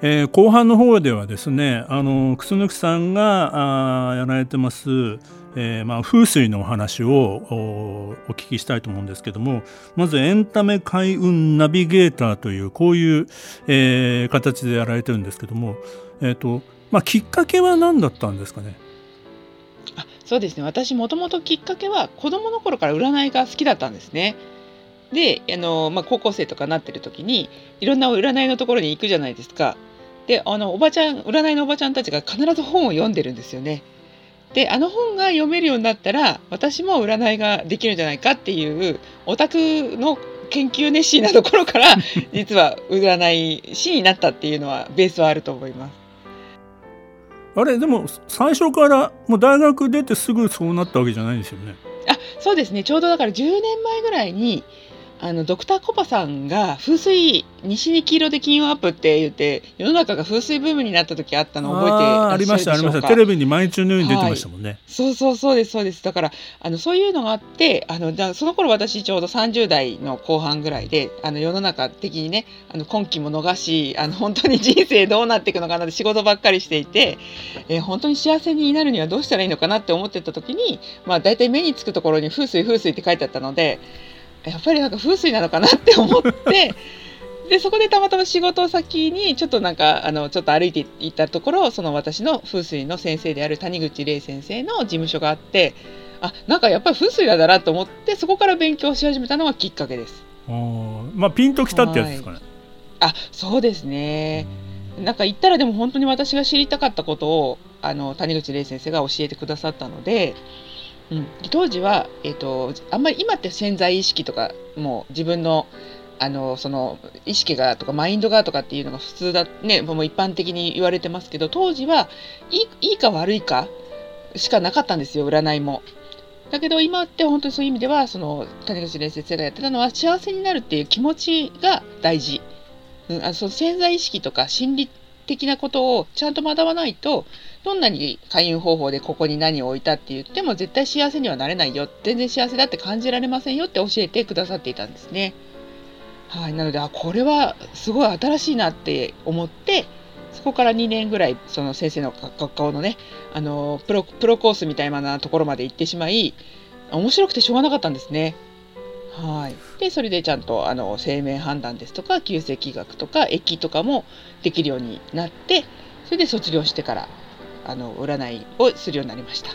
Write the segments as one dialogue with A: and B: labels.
A: えー、後半の方ではですねあの楠木さんがあやられてます、えーまあ、風水のお話をお聞きしたいと思うんですけどもまずエンタメ開運ナビゲーターというこういう、えー、形でやられてるんですけども、えーとまあ、きっかけは何だったんですかね？
B: あそうですね私もともときっかけは子供の頃から占いが好きだったんですね。であの、まあ、高校生とかなってる時にいろんな占いのところに行くじゃないですか。であのおばちゃん占いのおばちゃんたちが必ず本を読んでるんですよね。であの本が読めるようになったら私も占いができるんじゃないかっていうオタクの研究熱心なところから 実は占い師になったっていうのはベースはあると思います。
A: あれでも最初からもう大学出てすぐそうなったわけじゃないですよね。
B: あそうですねちょうどだから10年前ぐらいにあのドクターコパさんが風水西に黄色で金運アップって言って世の中が風水ブームになった時あったの覚えて
A: ありましたありました。テレビに毎日のように出てましたもんね、はい、
B: そうそうそうですそうです。だからあのそういうのがあってあのだその頃私ちょうど30代の後半ぐらいであの世の中的にねあの今期も逃しあの本当に人生どうなっていくのかなって仕事ばっかりしていて、えー、本当に幸せになるにはどうしたらいいのかなって思ってた時にまあ大体目につくところに風水風水って書いてあったのでやっぱりなんか風水なのかなって思ってでそこでたまたま仕事先にちょっとなんかあのちょっと歩いていったところその私の風水の先生である谷口玲先生の事務所があってあなんかやっぱり風水なんだなと思ってそこから勉強し始めたのがきっかけです。
A: まあピンときたってやつですかね。
B: あそうですね。なんか言ったらでも本当に私が知りたかったことをあの谷口玲先生が教えてくださったのでうん、当時は、えーと、あんまり今って潜在意識とかもう自分のあのその意識がとかマインドがとかっていうのが普通だねもう一般的に言われてますけど当時はいいいいか悪いかしかなかったんですよ占いも。だけど今って本当にそういう意味ではその谷口蓮先生がやってたのは幸せになるっていう気持ちが大事。うん、あその潜在意識とか心理的なことをちゃんと学ばないとどんなに開運方法でここに何を置いたって言っても絶対幸せにはなれないよ全然幸せだって感じられませんよって教えてくださっていたんですね。はい、なのであこれはすごい新しいなって思ってそこから2年ぐらいその先生の学校のねあのプロプロコースみたいなところまで行ってしまい面白くてしょうがなかったんですね。はい、でそれでちゃんとあの生命判断ですとか旧石器学とか駅とかもできるようになってそれで卒業してからあの占いをするようになりました。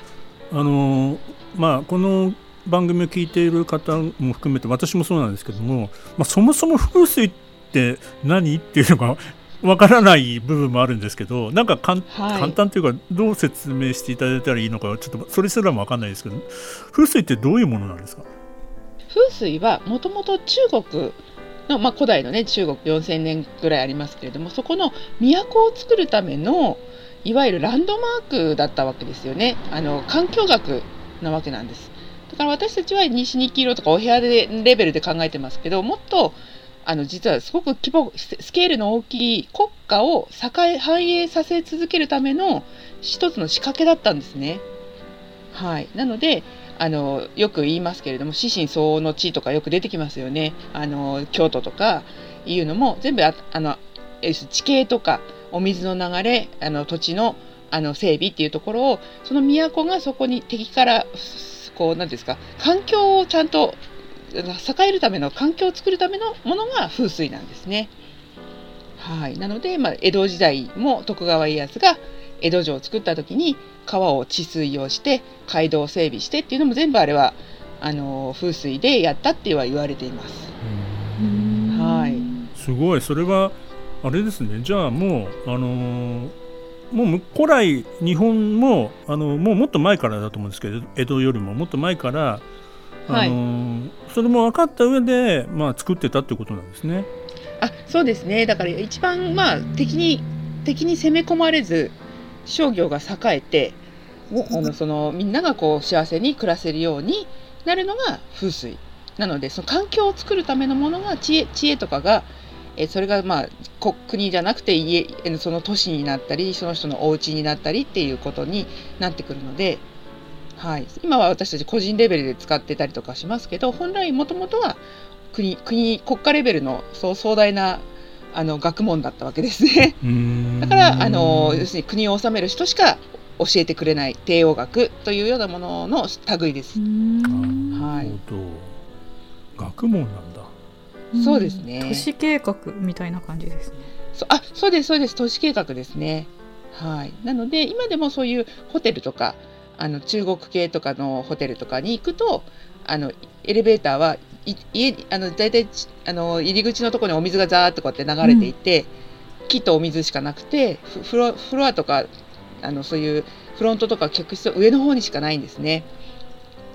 A: あのまあこの番組を聞いている方も含めて私もそうなんですけども、まあ、そもそも風水って何っていうのがわからない部分もあるんですけどなんかはい、簡単というかどう説明していただいたらいいのかちょっとそれすらもわかんないですけど風水ってどういうものなんですか？
B: 風水はもともと中国の、まあ、古代のね中国4000年ぐらいありますけれどもそこの都を作るためのいわゆるランドマークだったわけですよねあの環境学なわけなんですだから私たちは西に黄色とかお部屋でレベルで考えてますけどもっとあの実はすごく規模スケールの大きい国家を栄え繁栄させ続けるための一つの仕掛けだったんですね。はい、なのであのよく言いますけれども「四神相応の地」とかよく出てきますよね。あの京都とかいうのも全部ああの地形とかお水の流れあの土地のあの整備っていうところをその都がそこに敵からこう何ですか環境をちゃんと栄えるための環境を作るためのものが風水なんですね。はい、なので、まあ、江戸時代も徳川家康が江戸城を作った時に川を治水をして街道を整備してっていうのも全部あれはあの風水でやったっては言われています。はい、
A: すごいそれはあれですね。じゃあもうあのー、もう古来日本もあのもうもっと前からだと思うんですけど江戸よりももっと前から、あのーはい、それも分かった上でまあ作ってたってことなんですね。
B: あそうですね。だから一番まあ敵に敵に攻め込まれず商業が栄えてあのそのみんながこう幸せに暮らせるようになるのが風水。なのでその環境を作るためのものが知恵知恵とかがえそれがまあ国じゃなくて家その都市になったりその人のお家になったりっていうことになってくるので、はい、今は私たち個人レベルで使ってたりとかしますけど本来もともとは国国国家レベルのそう壮大なあの学問だったわけですね。だからあの要するに国を治める人しか教えてくれない帝王学というようなものの類です。
A: はい。学問なんだ。
B: そうですね。
C: 都市計画みたいな感じですね。
B: そあ、そうですそうです。都市計画ですね。はい。なので今でもそういうホテルとかあの中国系とかのホテルとかに行くとあのエレベーターはい家あの大体あの入り口のところにお水がザーッとこうやって流れていて、うん、木とお水しかなくてフロフロアとかあのそういうフロントとか客室上の方にしかないんですね。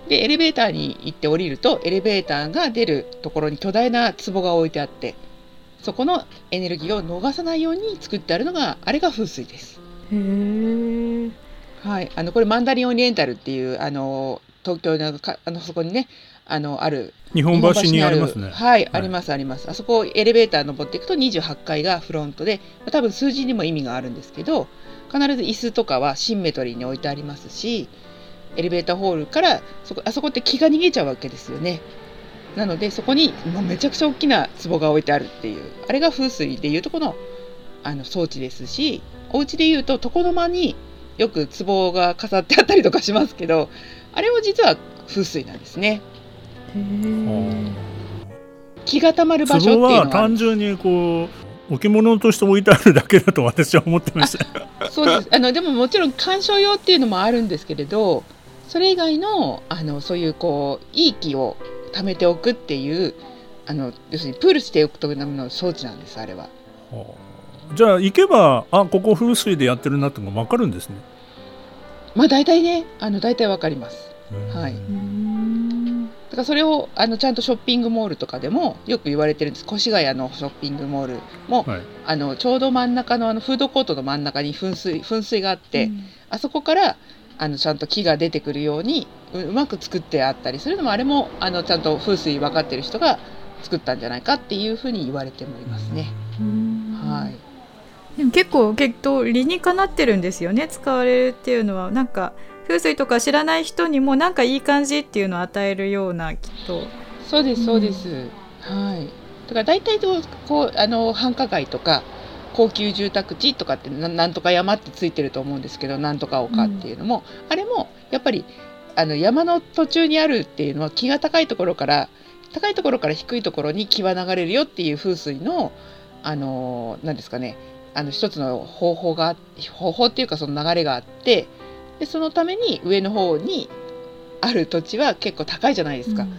B: でエレベーターに行って降りるとエレベーターが出るところに巨大な壺が置いてあってそこのエネルギーを逃さないように作ってあるのがあれが風水です。へはい、あのこれマンダリンオリエンタルっていうあの東京のかあのそこにねあのある
A: 日本橋にありますね。
B: はい、はい、ありますあります。あそこエレベーター登っていくと28階がフロントで、多分数字にも意味があるんですけど、必ず椅子とかはシンメトリーに置いてありますし、エレベーターホールからそこあそこって気が逃げちゃうわけですよね。なのでそこにもうめちゃくちゃ大きな壺が置いてあるっていう。あれが風水でいうとこのあの装置ですしお家でいうと床の間によく壺が飾ってあったりとかしますけどあれも実は風水なんですね。気がたまる場所っていうのは。
A: 単純にこう置物として置いてあるだけだと私は思ってました。
B: そうです。あのでももちろん鑑賞用っていうのもあるんですけれどそれ以外のあのそういうこういい気を貯めておくっていうあの要するにプールしておくための装置なんですあれは。は
A: あ、じゃあ行けばあここ風水でやってるなってのが分かるんですね。
B: まあ大体ねあの大体分かります。はい。だからそれをあのちゃんとショッピングモールとかでもよく言われてるんです越谷のショッピングモールも、はい、あのちょうど真ん中のあのフードコートの真ん中に噴水噴水があって、うん、あそこからあのちゃんと木が出てくるようにうまく作ってあったりするのもあれもあのちゃんと風水分かってる人が作ったんじゃないかっていうふうに言われてもいますね。はい、
C: でも結構結構理にかなってるんですよね。使われるっていうのはなんか風水とか知らない人にもなんかいい感じっていうのを与えるようなきっと。
B: そうですそうです、はい。だから大体こうあの繁華街とか高級住宅地とかってなんとか山ってついてると思うんですけどなんとか丘っていうのも、うん、あれもやっぱりあの山の途中にあるっていうのは気が高いところから高いところから低いところに気は流れるよっていう風水のあの何ですかねあの一つの方法が方法っていうかその流れがあってでそのために上の方にある土地は結構高いじゃないですか。うん、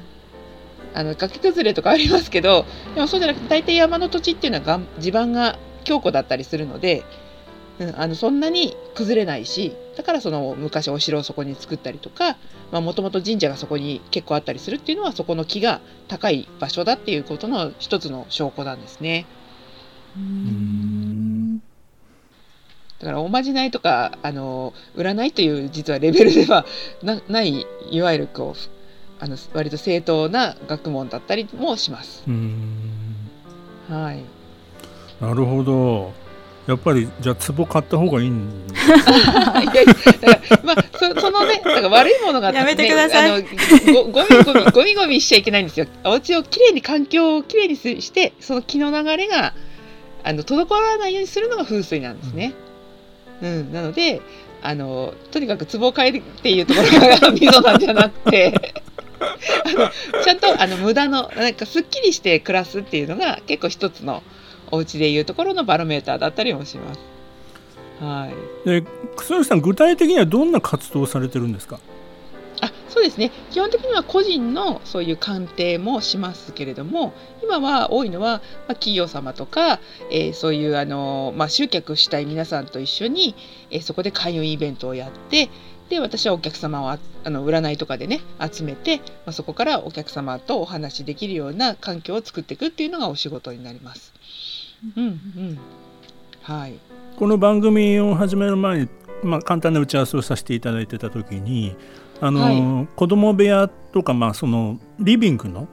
B: あの崖崩れとかありますけどでもそうじゃなくて大体山の土地っていうのは地盤が強固だったりするので、うん、あのそんなに崩れないしだからその昔お城をそこに作ったりとかもともと神社がそこに結構あったりするっていうのはそこの木が高い場所だっていうことの一つの証拠なんですね。だからおまじないとかあの占いという実はレベルではないいわゆるこうあの割と正当な学問だったりもします。はい。
A: なるほど。やっぱりじゃあ壺買った方がいいん い
B: やまあそそのねだから悪いものが、
C: ね、やめてください。あの
B: ごごみごみごみごみしちゃいけないんですよ。お家をきれいに環境をきれいにしてその気の流れがあの滞らないようにするのが風水なんですね、うん、うん、なのであのとにかく壺を変えるっていうところが ミソなんじゃなくて。あのちゃんとあの無駄のなんかすっきりして暮らすっていうのが結構一つのお家でいうところのバロメーターだったりもします。はい。
A: で、楠木さん具体的にはどんな活動をされてるんですか？
B: あ、そうですね。基本的には個人のそういう鑑定もしますけれども、今は多いのは、まあ、企業様とか、えー、そういうあのまあ集客したい皆さんと一緒に、えー、そこで開運イベントをやって。で私はお客様をあの占いとかでね集めて、まあ、そこからお客様とお話しできるような環境を作っていくっていうのがお仕事になります。うんうん。はい、
A: この番組を始める前に、まあ、簡単な打ち合わせをさせていただいてた時にあの、はい、子供部屋とか、まあ、そのリビングの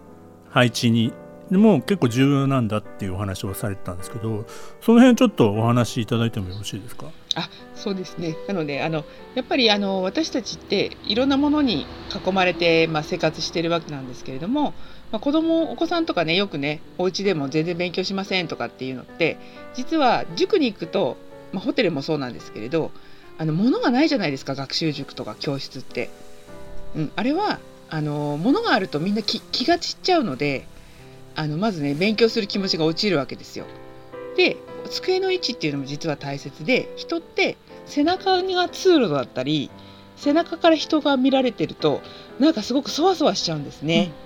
A: 配置にでも結構重要なんだっていうお話をされてたんですけどその辺ちょっとお話しいただいてもよろしいですか？
B: あそうですね。なのであのやっぱりあの私たちっていろんなものに囲まれて、まあ、生活してるわけなんですけれども、まあ、子供お子さんとかねよくねお家でも全然勉強しませんとかっていうのって実は塾に行くと、まあ、ホテルもそうなんですけれどあの物がないじゃないですか学習塾とか教室って。うん、あれはあの物があるとみんな気が散っちゃうのであのまずね勉強する気持ちが落ちるわけですよ。で机の位置っていうのも実は大切で人って背中が通路だったり背中から人が見られてるとなんかすごくそわそわしちゃうんですね。うん、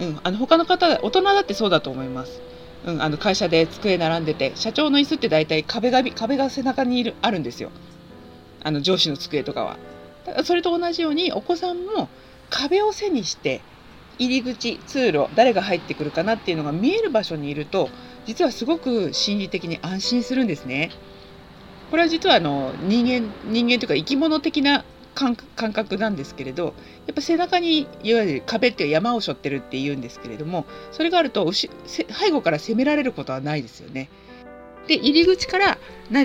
B: うん、あの他の方大人だってそうだと思います。うん、あの会社で机並んでて社長の椅子って大体壁が壁が背中にいるあるんですよ。あの上司の机とかは。それと同じようにお子さんも壁を背にして入り口通路誰が入ってくるかなっていうのが見える場所にいると実はすごく心理的に安心するんですね。これは実はあの人間人間というか生き物的な感覚なんですけれどやっぱ背中にいわゆる壁っていう山を背負ってるっていうんですけれどもそれがあると背後から攻められることはないですよね。で入り口から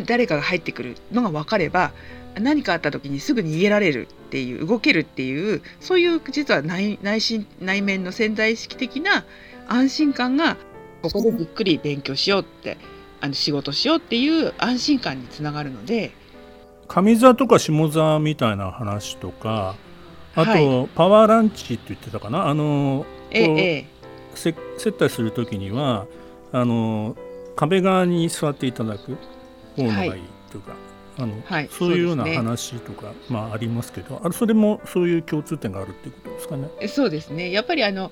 B: 誰かが入ってくるのが分かれば何かあった時にすぐ逃げられるっていう動けるっていうそういう実は内内心内面の潜在意識的な安心感がここでじっくり勉強しようってあの仕事しようっていう安心感につながるので
A: 上座とか下座みたいな話とかあと、はい、パワーランチって言ってたかな？あの、ええ、接待する時にはあの壁側に座っていただく方のがいいというか、はいあの、はい、そういうような話とか、ね、まあ、ありますけどあれそれもそういう共通点があるっていうことですかね？
B: そうですね。やっぱりあの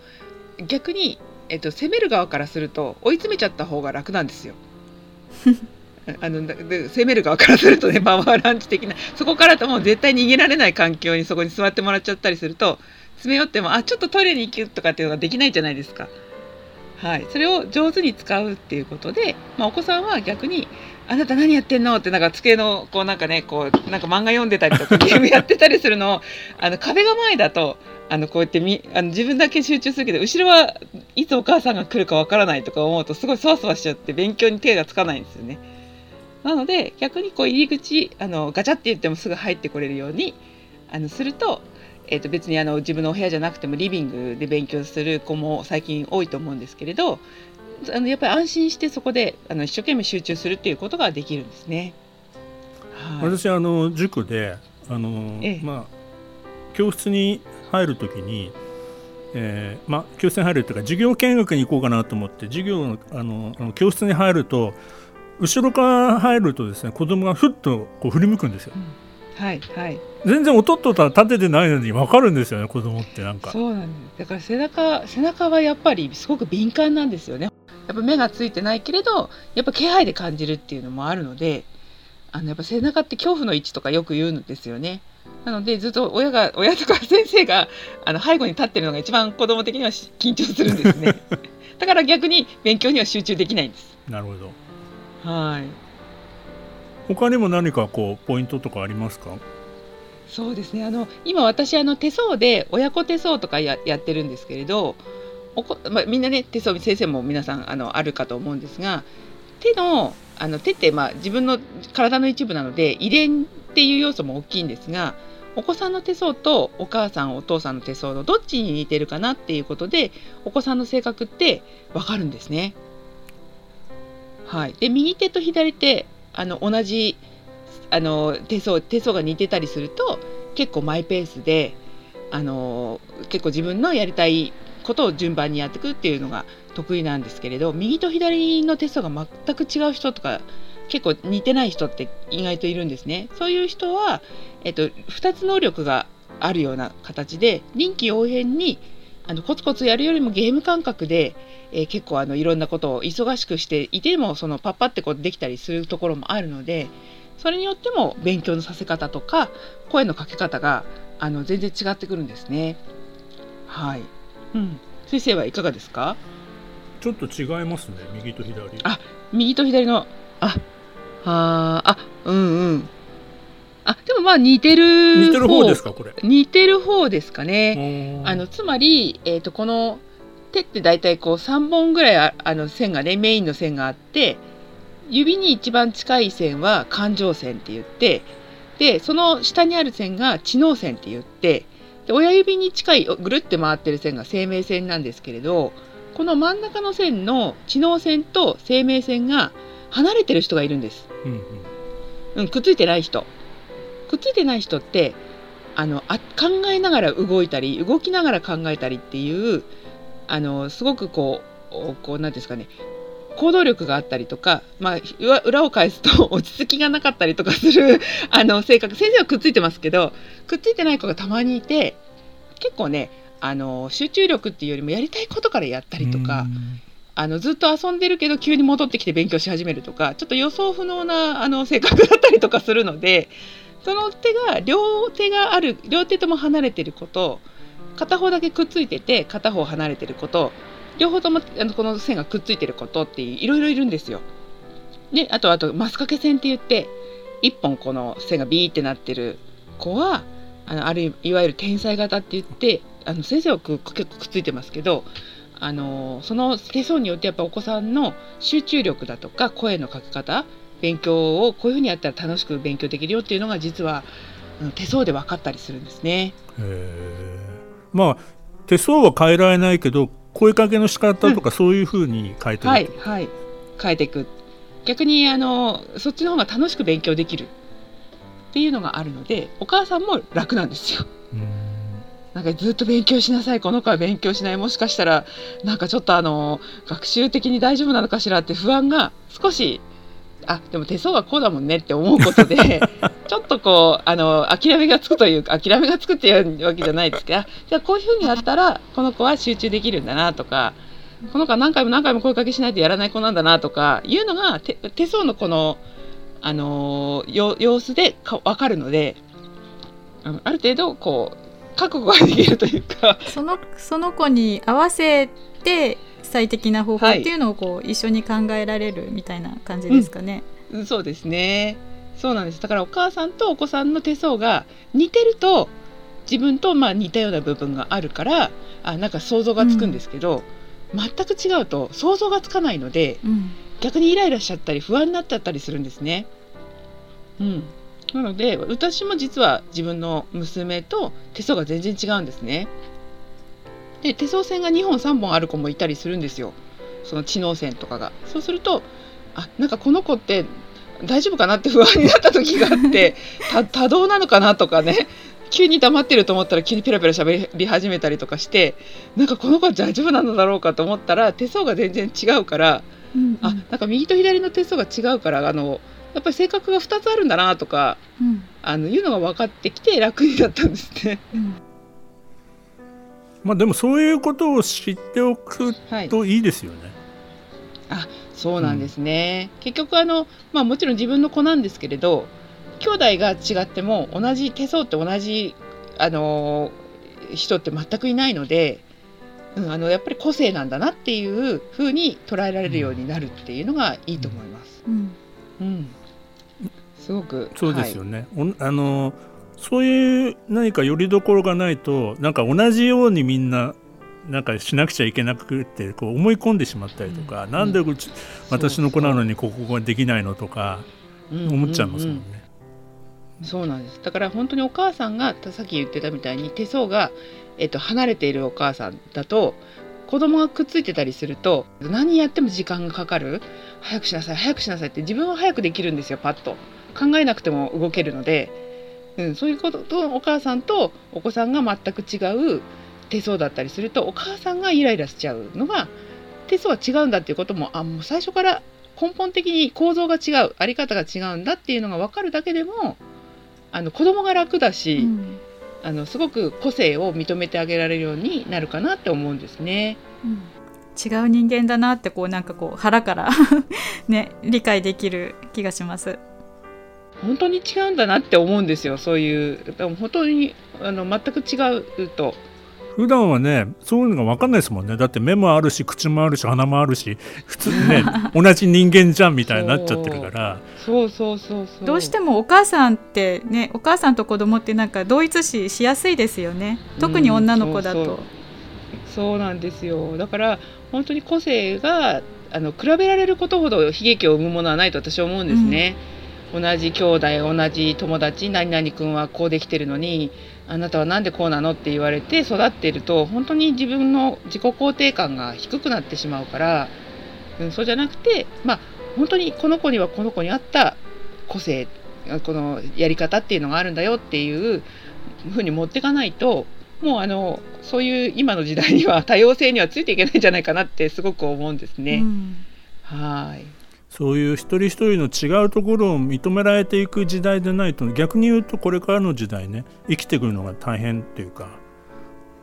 B: 逆に、えっと、攻める側からすると追い詰めちゃった方が楽なんですよ。あので攻める側からするとね パワーランチ的なそこからともう絶対逃げられない環境にそこに座ってもらっちゃったりすると詰め寄ってもあちょっとトイレに行くとかっていうのができないじゃないですか。はい、それを上手に使うっていうことで、まあ、お子さんは逆にあなた何やってんのってなんか机のこうなんかねこうなんか漫画読んでたりとかゲームやってたりするのを あの壁が前だとあのこうやってみあの自分だけ集中するけど後ろはいつお母さんが来るかわからないとか思うとすごいそわそわしちゃって勉強に手がつかないんですよね。なので逆にこう入り口あのガチャって言ってもすぐ入ってこれるようにあのすると,、えー、と別にあの自分のお部屋じゃなくてもリビングで勉強する子も最近多いと思うんですけれどあのやっぱり安心してそこであの一生懸命集中するっていうことができるんですね。
A: はい、私あの塾であの、ええ、まあ教室に入るときに、えー、まあ教室に入るというか授業見学に行こうかなと思って授業のあの教室に入ると後ろから入るとですね子供がふっとこう振り向くんですよ。うん
B: はいはい
A: 全然音とた立ててないのに分かるんですよね子供ってなんか
B: そうなんですだから背中背中はやっぱりすごく敏感なんですよねやっぱ目がついてないけれどやっぱ気配で感じるっていうのもあるのであのやっぱ背中って恐怖の位置とかよく言うんですよね。なのでずっと親が親とか先生があの背後に立ってるのが一番子供的には緊張するんですね。だから逆に勉強には集中できないんです。
A: なるほ
B: ど。はい。
A: 他にも何かこうポイントとかありますか？
B: そうですね。あの今私あの手相で親子手相とかややってるんですけれど、おこまあ、みんなね手相先生も皆さんあのあるかと思うんですが手のあの手ってまあ自分の体の一部なので遺伝っていう要素も大きいんですがお子さんの手相とお母さんお父さんの手相のどっちに似てるかなっていうことでお子さんの性格って分かるんですね。はい、で右手と左手あの同じあの手相手相が似てたりすると結構マイペースであの結構自分のやりたいことを順番にやっていくっていうのが得意なんですけれど右と左のテストが全く違う人とか結構似てない人って意外といるんですね。そういう人は、えっと、2つ能力があるような形で臨機応変にあのコツコツやるよりもゲーム感覚で、えー、結構あのいろんなことを忙しくしていてもそのパッパってこうできたりするところもあるのでそれによっても勉強のさせ方とか声のかけ方があの全然違ってくるんですね。はい。うん、先生はいかがですか？
A: ちょっと違いますね。右と左。
B: あ右と左のあああうんうん。あでもまあ似てる
A: 似てる方ですかこれ？
B: 似てる方ですかね。あのつまり、えーと、この手って大体こう3本ぐらいああの線がねメインの線があって指に一番近い線は感情線って言ってでその下にある線が知能線って言ってで親指に近いぐるって回ってる線が生命線なんですけれどこの真ん中の線の知能線と生命線が離れてる人がいるんです、
A: うんうん。
B: うん、くっついてない人。くっついてない人ってあのあ考えながら動いたり動きながら考えたりっていうあのすごくこうおこうなんていうんですかね。行動力があったりとか、まあ、裏裏を返すと 落ち着きがなかったりとかする あの性格先生はくっついてますけどくっついてない子がたまにいて結構ねあの集中力っていうよりもやりたいことからやったりとか、あのずっと遊んでるけど急に戻ってきて勉強し始めるとかちょっと予想不能なあの性格だったりとかするのでその手が両手がある両手とも離れてること片方だけくっついてて片方離れてること両方ともあのこの線がくっついてることっていろいろいるんですよ。であとあとマスカケ線って言って一本この線がビーってなってる子はあのあるいわゆる天才型って言ってあの先生はく結構くっついてますけどあのその手相によってやっぱお子さんの集中力だとか声のかけ方勉強をこういうふうにやったら楽しく勉強できるよっていうのが実は手相で分かったりするんですね。
A: へえまあ手相は変えられないけど声かけの仕方とかそういうふうに変えてる、
B: はいはい。変えていく。逆にあのそっちの方が楽しく勉強できる。っていうのがあるのでお母さんも楽なんですよ。
A: うん。
B: なんかずっと勉強しなさいこの子は勉強しない。もしかしたらなんかちょっとあの学習的に大丈夫なのかしらって不安が少しあでも手相はこうだもんねって思うことで ちょっとこうあの諦めがつくというか諦めがつくっていうわけじゃないですけどあじゃあこういうふうにやったらこの子は集中できるんだなとかこの子は何回も何回も声かけしないとやらない子なんだなとかいうのが手手相のこのあのよ様子でか分かるのである程度こう覚悟ができるというか。
C: そのその子に合わせて最適な方法っていうのをこう一緒に考えられるみたいな感じですかね。
B: うん。そうですね。そうなんです。だからお母さんとお子さんの手相が似てると自分とまあ似たような部分があるからあなんか想像がつくんですけど、全く違うと想像がつかないので
C: うん。
B: 逆にイライラしちゃったり不安になっちゃったりするんですね。うん、なので私も実は自分の娘と手相が全然違うんですね。で手相線が2本3本ある子もいたりするんですよ。その知能線とかが。そうするとあなんかこの子って大丈夫かなって不安になった時があって た多動なのかなとかね。急に黙ってると思ったら急にペラペラ喋り始めたりとかしてなんかこの子は大丈夫なのだろうかと思ったら手相が全然違うから
C: うん
B: あなんか右と左の手相が違うからあのやっぱり性格が2つあるんだなとか
C: うん。
B: あのいうのが分かってきて楽になったんですね。
C: うん
A: まあでもそういうことを知っておく
B: はい、
A: といいですよね。
B: そうなんですね、結局あの、まあ、もちろん自分の子なんですけれど兄弟が違っても同じ手相って同じ、あのー人って全くいないので、うん、あのやっぱり個性なんだなっていうふうに捉えられるようになるっていうのがいいと思います。
C: うん
B: うん、すごく
A: そうですよね。おあのそういう何か拠り所がないとなんか同じようにみんななんかしなくちゃいけなくってこう思い込んでしまったりとか、
B: うん。
A: なんでうち私の子なのにここができないのとか
B: はい
A: 思っちゃいますもんね。
B: そうなんです。だから本当にお母さんがさっき言ってたみたいに手相が、えっと、離れているお母さんだと子供がくっついてたりすると何やっても時間がかかる。早くしなさい早くしなさいって自分は早くできるんですよパッと。考えなくても動けるので、うん、そういうこととお母さんとお子さんが全く違う手相だったりするとお母さんがイライラしちゃうのが手相は違うんだっていうこともあもう最初から根本的に構造が違うあり方が違うんだっていうのが分かるだけでもあの子供が楽だし、
C: うん
B: あのすごく個性を認めてあげられるようになるかなって思うんですね。
C: うん違う人間だなってこうなんかこう腹から ね理解できる気がします。
B: 本当に違うんだなって思うんですよ。そういうでも本当にあの全く違うと。
A: 普段はねそういうのが分かんないですもんね。だって目もあるし口もあるし鼻もあるし普通にね 同じ人間じゃんみたいになっちゃってるから。
B: そうそうそうそう。
C: どうしてもお母さんってねお母さんと子供ってなんか同一視しやすいですよね。特に女の子だと、
B: うんそうそう。そうなんですよ。だから本当に個性があの比べられることほど悲劇を生むものはないと私は思うんですね。同じ兄弟同じ友達何々君はこうできてるのにあなたは何でこうなのって言われて育っていると本当に自分の自己肯定感が低くなってしまうから、うん、そうじゃなくてまあ本当にこの子にはこの子に合った個性このやり方っていうのがあるんだよっていうふうに持っていかないともうあのそういう今の時代には多様性にはついていけないんじゃないかなってすごく思うんですね。うん、はい
A: そういう一人一人の違うところを認められていく時代でないと逆に言うとこれからの時代ね生きてくるのが大変っていうか、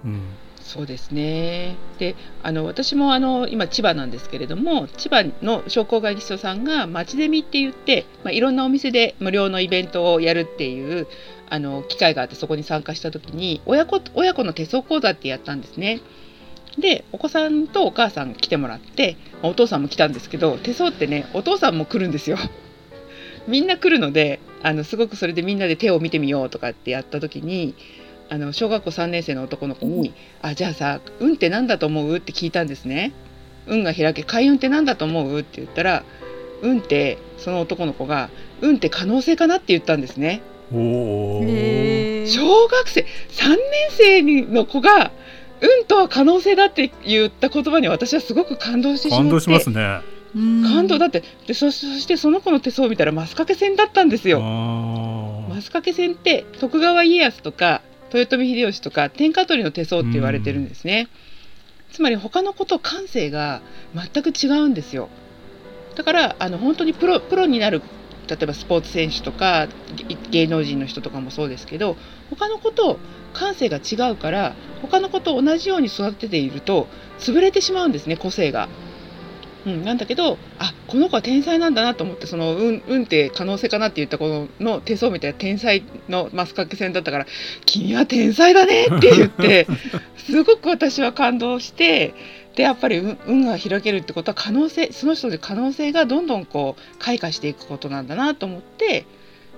B: うん、そうですね。であの私もあの今千葉なんですけれども千葉の商工会議所さんが町ゼミって言って、まあ、いろんなお店で無料のイベントをやるっていうあの機会があってそこに参加した時に親子親子の手相講座ってやったんですね。でお子さんとお母さん来てもらってお父さんも来たんですけど手相ってねお父さんも来るんですよ。みんな来るのであのすごくそれでみんなで手を見てみようとかってやった時にあの小学校3年生の男の子に「あじゃあさ運って何だと思う?」って聞いたんですね。運が開け開運って何だと思う？って言ったら運ってその男の子が運って可能性かなって言ったんですね。小学生3年生の子が運とは可能性だって言った言葉に私はすごく感動してしまって。
A: 感動しますね。
B: 感動だって。でそしてその子の手相を見たら増掛線だったんですよ。増掛線って徳川家康とか豊臣秀吉とか天下取りの手相って言われてるんですね。つまり他の子と感性が全く違うんですよ。だからあの本当にプロプロになる例えばスポーツ選手とか芸能人の人とかもそうですけど他の子と感性が違うから他の子と同じように育てていると潰れてしまうんですね個性が。うん、なんだけどあこの子は天才なんだなと思ってその運運って可能性かなって言った子の手相みたいな天才のマスカッケ戦だったから「君は天才だね」って言って すごく私は感動してでやっぱり運が開けるってことは可能性その人で可能性がどんどんこう開花していくことなんだなと思って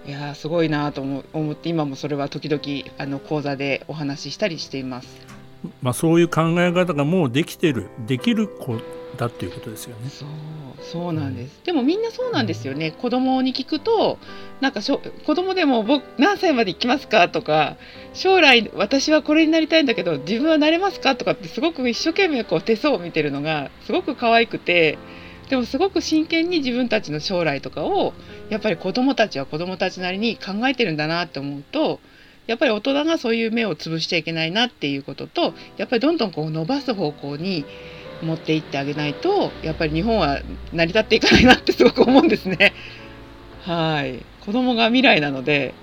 B: いやすごいなと思って今もそれは時々あの講座でお話ししたりしています。
A: まあ、そういう考え方がもうできてるできる子だっていうことですよね。
B: そうそうなんです、うん、でもみんなそうなんですよね、うん、子供に聞くとなんかしょ子供でも僕何歳まで行きますかとか将来私はこれになりたいんだけど自分はなれますかとかってすごく一生懸命こう手相を見てるのがすごく可愛くてでもすごく真剣に自分たちの将来とかをやっぱり子供たちは子供たちなりに考えてるんだなって思うとやっぱり大人がそういう目を潰しちゃいけないなっていうこととやっぱりどんどんこう伸ばす方向に持っていってあげないとやっぱり日本は成り立っていかないなってすごく思うんですね。はい。子供が未来なので、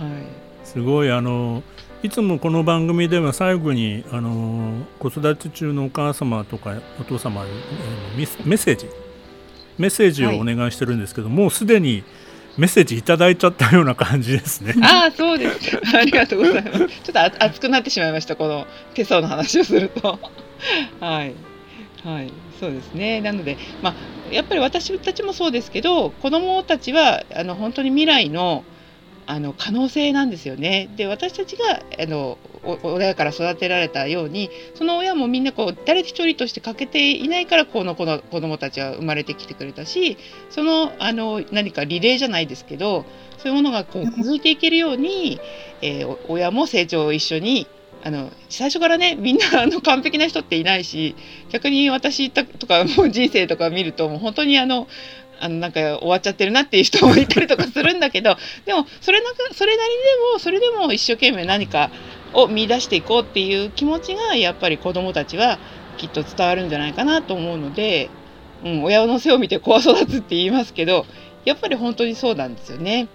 A: はい、すごいあのいつもこの番組では最後にあの子育て中のお母様とかお父様へのメッセージメッセージをお願いしてるんですけど、はい、もうすでにメッセージいただいちゃったような感じですね。
B: ああ、そうです。ありがとうございます。ちょっと熱くなってしまいました。この手相の話をすると。はい。はい、そうですね。なので、まあ、やっぱり私たちもそうですけど、子どもたちはあの本当に未来のあの可能性なんですよね。で、私たちがあの親から育てられたように、その親もみんなこう誰一人として欠けていないからこの子の子どもたちは生まれてきてくれたし、そのあの何かリレーじゃないですけど、そういうものがこう続いていけるように、えー、親も成長を一緒にあの最初からねみんな あの完璧な人っていないし逆に私とか もう人生とか見るともう本当にあのあのなんか終わっちゃってるなっていう人もいたりとかするんだけどでもそれなそれなりでもそれでも一生懸命何かを見出していこうっていう気持ちがやっぱり子どもたちはきっと伝わるんじゃないかなと思うので、うん、親の背を見て子は育つって言いますけどやっぱり本当にそうなんですよね。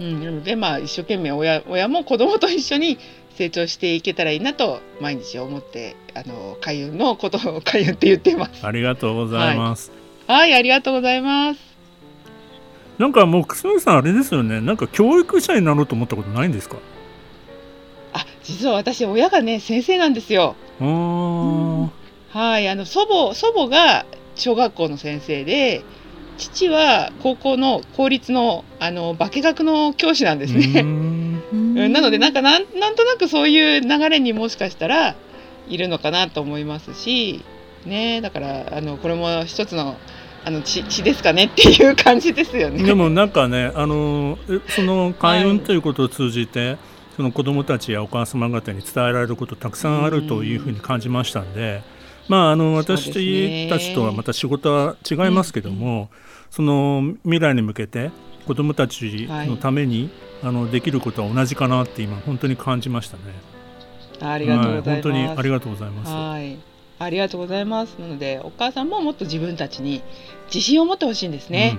B: うん、なのでまあ一生懸命親親も子供と一緒に成長していけたらいいなと毎日思ってあの開運のことを開運って言ってます。
A: ありがとうございます。
B: はい、はい、ありがとうございます。
A: なんかもう楠木さんあれですよね。なんか教育者になろうと思ったことないんですか？
B: あ、実は私親がね先生なんですよ。うん、はいあの祖母祖母が小学校の先生で。父は高校の公立のあの化学の教師なんですね。なのでなんかなんなんとなくそういう流れにもしかしたらいるのかなと思いますし、ね、だからあのこれも一つのあの血血ですかねっていう感じですよね。
A: でもなんかねあのその開運ということを通じて、はい、その子どもたちやお母様方に伝えられることたくさんあるというふうに感じましたんで、まあ、あの私たちとはまた仕事は違いますけども、その未来に向けて子どもたちのために、はい、あのできることは同じかなって今本当に感じましたね。
B: ありがとうございます。はい、本当
A: にありがとうございます。
B: はいありがとうございますなのでお母さんももっと自分たちに自信を持ってほしいんですね。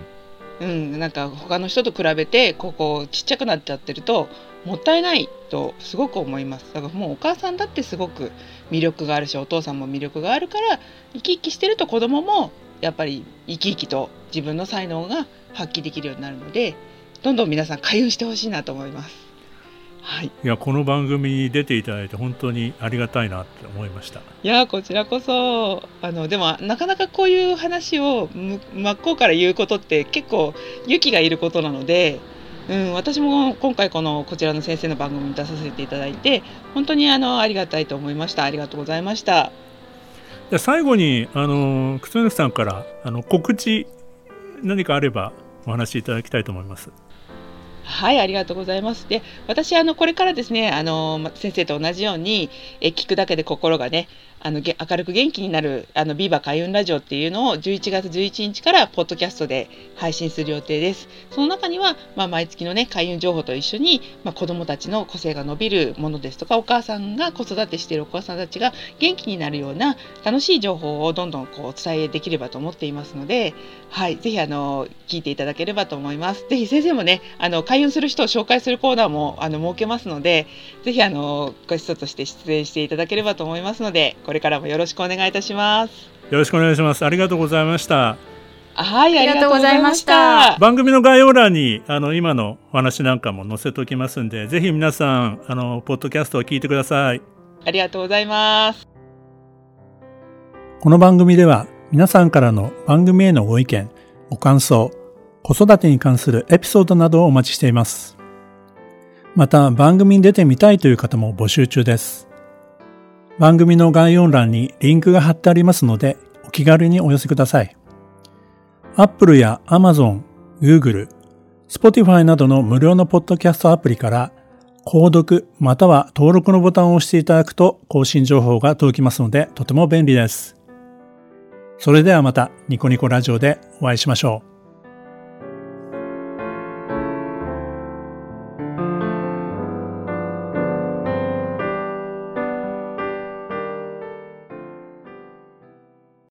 B: うん、うん、なんか他の人と比べてここちっちゃくなっちゃってるともったいないとすごく思いますだからもうお母さんだってすごく魅力があるしお父さんも魅力があるから生き生きしてると子供もやっぱり生き生きと自分の才能が発揮できるようになるのでどんどん皆さん開運してほしいなと思います。
A: はい、いやこの番組に出ていただいて本当にありがたいなって思いました。い
B: やこちらこそあのでもなかなかこういう話を真っ向から言うことって結構勇気がいることなのでうん、私も今回このこちらの先生の番組に出させていただいて本当にあのありがたいと思いました。ありがとうございました。
A: じゃ最後にあの靴抜さんからあの告知何かあればお話しいただきたいと思います
B: はい、ありがとうございます。で、私、あの、これからですね、あの、先生と同じように、え聞くだけで心がね、あの明るく元気になるあのビーバー開運ラジオっていうのを11月11日からポッドキャストで配信する予定です。その中には、まあ、毎月のね開運情報と一緒に、まあ、子どもたちの個性が伸びるものですとかお母さんが子育てしているお母さんたちが元気になるような楽しい情報をどんどんこうお伝えできればと思っていますので、はい、ぜひあの聞いていただければと思います。ぜひ先生もねあの開運する人を紹介するコーナーもあの設けますので、ぜひあのご一緒として出演していただければと思いますので、これからもよろしくお願いいたします。
A: よろしくお願いします。ありがとうございました。
B: はい、ありがとうございました。
A: 番組の概要欄に、あの、今のお話なんかも載せておきますんで、ぜひ皆さん、あの、ポッドキャストを聞いてください。
B: ありがとうございます。
A: この番組では、皆さんからの番組へのご意見、ご感想、子育てに関するエピソードなどをお待ちしています。また、番組に出てみたいという方も募集中です。番組の概要欄にリンクが貼ってありますので、お気軽にお寄せください。Apple や Amazon、Google、Spotify などの無料のポッドキャストアプリから、購読または登録のボタンを押していただくと更新情報が届きますので、とても便利です。それではまたニコニコラジオでお会いしましょう。